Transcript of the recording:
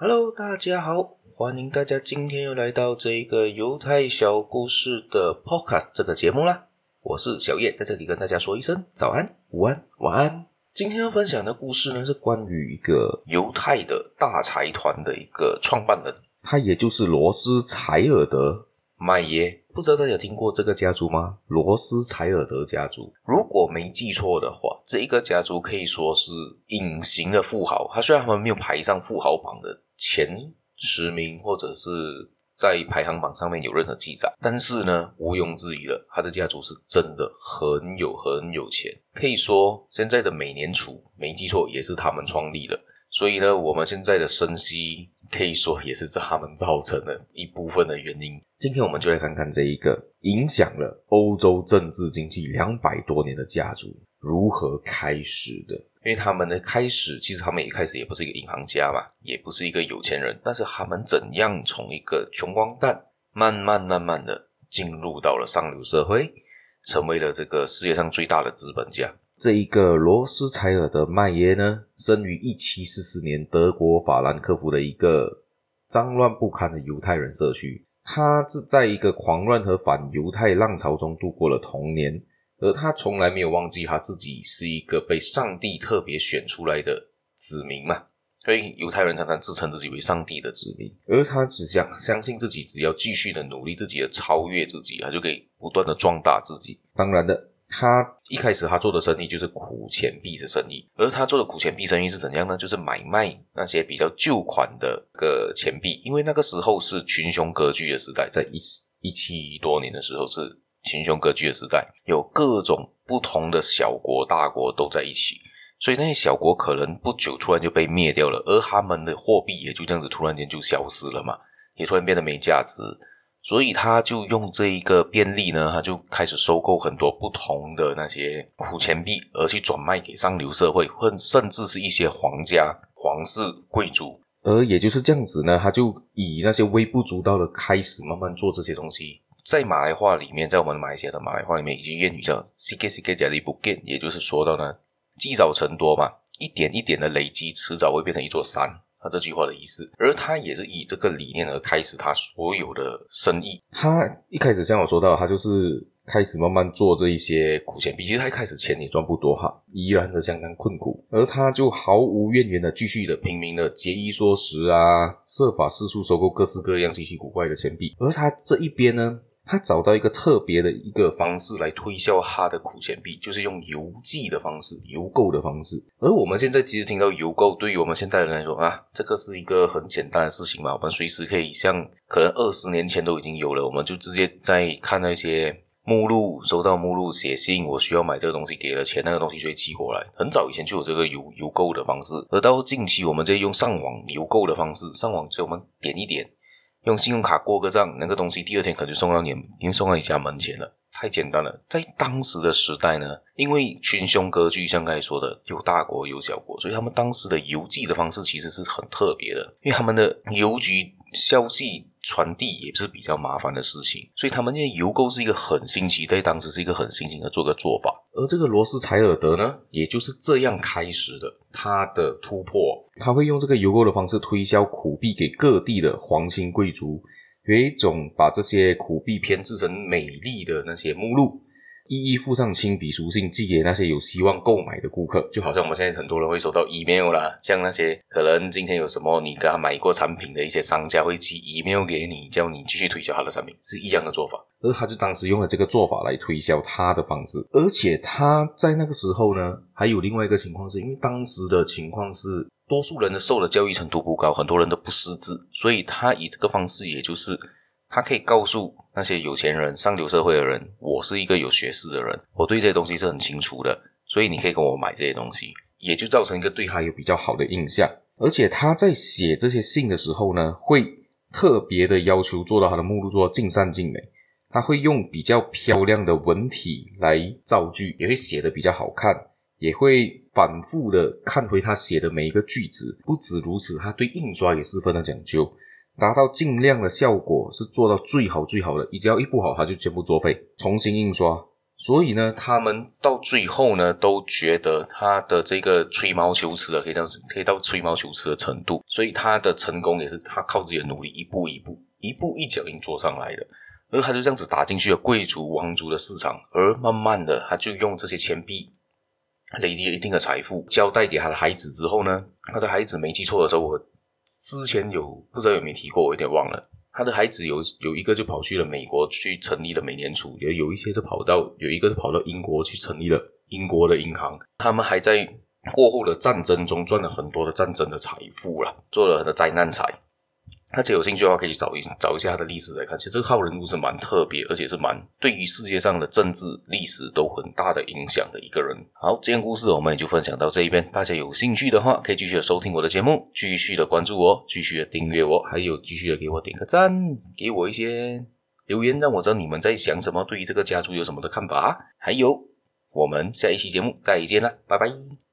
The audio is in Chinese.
Hello，大家好，欢迎大家今天又来到这一个犹太小故事的 Podcast 这个节目啦。我是小叶，在这里跟大家说一声早安、午安、晚安。今天要分享的故事呢，是关于一个犹太的大财团的一个创办人，他也就是罗斯柴尔德。麦耶，不知道大家有听过这个家族吗？罗斯柴尔德家族，如果没记错的话，这一个家族可以说是隐形的富豪。他虽然他们没有排上富豪榜的前十名，或者是在排行榜上面有任何记载，但是呢，毋庸置疑的，他的家族是真的很有很有钱。可以说，现在的美联储没记错也是他们创立的。所以呢，我们现在的升息。可以说也是他们造成的一部分的原因。今天我们就来看看这一个影响了欧洲政治经济两百多年的家族如何开始的。因为他们的开始，其实他们一开始也不是一个银行家嘛，也不是一个有钱人，但是他们怎样从一个穷光蛋，慢慢慢慢的进入到了上流社会，成为了这个世界上最大的资本家。这一个罗斯柴尔德麦耶呢，生于一七四四年德国法兰克福的一个脏乱不堪的犹太人社区。他是在一个狂乱和反犹太浪潮中度过了童年，而他从来没有忘记他自己是一个被上帝特别选出来的子民嘛。所以犹太人常常自称自己为上帝的子民，而他只想相信自己，只要继续的努力，自己的超越自己，他就可以不断的壮大自己。当然的。他一开始他做的生意就是苦钱币的生意，而他做的苦钱币生意是怎样呢？就是买卖那些比较旧款的个钱币，因为那个时候是群雄割据的时代，在一一七多年的时候是群雄割据的时代，有各种不同的小国大国都在一起，所以那些小国可能不久突然就被灭掉了，而他们的货币也就这样子突然间就消失了嘛，也突然变得没价值。所以他就用这一个便利呢，他就开始收购很多不同的那些苦钱币，而去转卖给上流社会，或甚至是一些皇家、皇室、贵族。而也就是这样子呢，他就以那些微不足道的开始，慢慢做这些东西。在马来话里面，在我们马来西亚的马来话里面，一句谚语叫 “sikit sikit jadi bukit”，也就是说到呢，积少成多嘛，一点一点的累积，迟早会变成一座山。他这句话的意思，而他也是以这个理念而开始他所有的生意。他一开始像我说到，他就是开始慢慢做这一些苦钱币。其实他一开始钱也赚不多哈，依然的相当困苦。而他就毫无怨言的继续的拼命的节衣缩食啊，设法四处收购各式各样稀奇古怪的钱币。而他这一边呢？他找到一个特别的一个方式来推销他的苦钱币，就是用邮寄的方式、邮购的方式。而我们现在其实听到邮购，对于我们现代人来说啊，这个是一个很简单的事情嘛。我们随时可以像可能二十年前都已经有了，我们就直接在看那些目录，收到目录写信，我需要买这个东西，给了钱，那个东西就会寄过来。很早以前就有这个邮邮购的方式，而到近期我们就用上网邮购的方式，上网只要我们点一点。用信用卡过个账，那个东西第二天可能就送到你，已经送到你家门前了，太简单了。在当时的时代呢，因为群雄割据，像刚才说的，有大国有小国，所以他们当时的邮寄的方式其实是很特别的，因为他们的邮局消息。传递也是比较麻烦的事情，所以他们那邮购是一个很新奇，在当时是一个很新型的做个做法。而这个罗斯柴尔德呢，也就是这样开始的他的突破。他会用这个邮购的方式推销苦币给各地的皇亲贵族，有一种把这些苦币编制成美丽的那些目录。一一附上亲笔书信寄给那些有希望购买的顾客，就好像我们现在很多人会收到 email 啦，像那些可能今天有什么你跟他买过产品的一些商家会寄 email 给你，叫你继续推销他的产品，是一样的做法。而他就当时用了这个做法来推销他的方式，而且他在那个时候呢，还有另外一个情况是，因为当时的情况是多数人的受的教育程度不高，很多人都不识字，所以他以这个方式，也就是。他可以告诉那些有钱人、上流社会的人，我是一个有学识的人，我对这些东西是很清楚的，所以你可以跟我买这些东西，也就造成一个对他有比较好的印象。而且他在写这些信的时候呢，会特别的要求做到他的目录做到尽善尽美，他会用比较漂亮的文体来造句，也会写得比较好看，也会反复的看回他写的每一个句子。不止如此，他对印刷也十分的讲究。达到尽量的效果是做到最好最好的，你只要一不好，他就全部作废，重新印刷，所以呢，他们到最后呢，都觉得他的这个吹毛求疵的，可以这样子，可以到吹毛求疵的程度。所以他的成功也是他靠自己的努力，一步一步、一步一脚印做上来的。而他就这样子打进去了贵族王族的市场，而慢慢的，他就用这些钱币累积了一定的财富，交代给他的孩子之后呢，他的孩子没记错的时候，我之前有不知道有没有提过，我有点忘了。他的孩子有有一个就跑去了美国去成立了美联储，也有一些是跑到有一个是跑到英国去成立了英国的银行。他们还在过后的战争中赚了很多的战争的财富了，做了很多灾难财。大家有兴趣的话，可以去找一找一下他的历史来看。其实这个号人物是蛮特别，而且是蛮对于世界上的政治历史都很大的影响的一个人。好，这件故事我们也就分享到这一边。大家有兴趣的话，可以继续的收听我的节目，继续的关注我，继续的订阅我，还有继续的给我点个赞，给我一些留言，让我知道你们在想什么，对于这个家族有什么的看法。还有，我们下一期节目再见了，拜拜。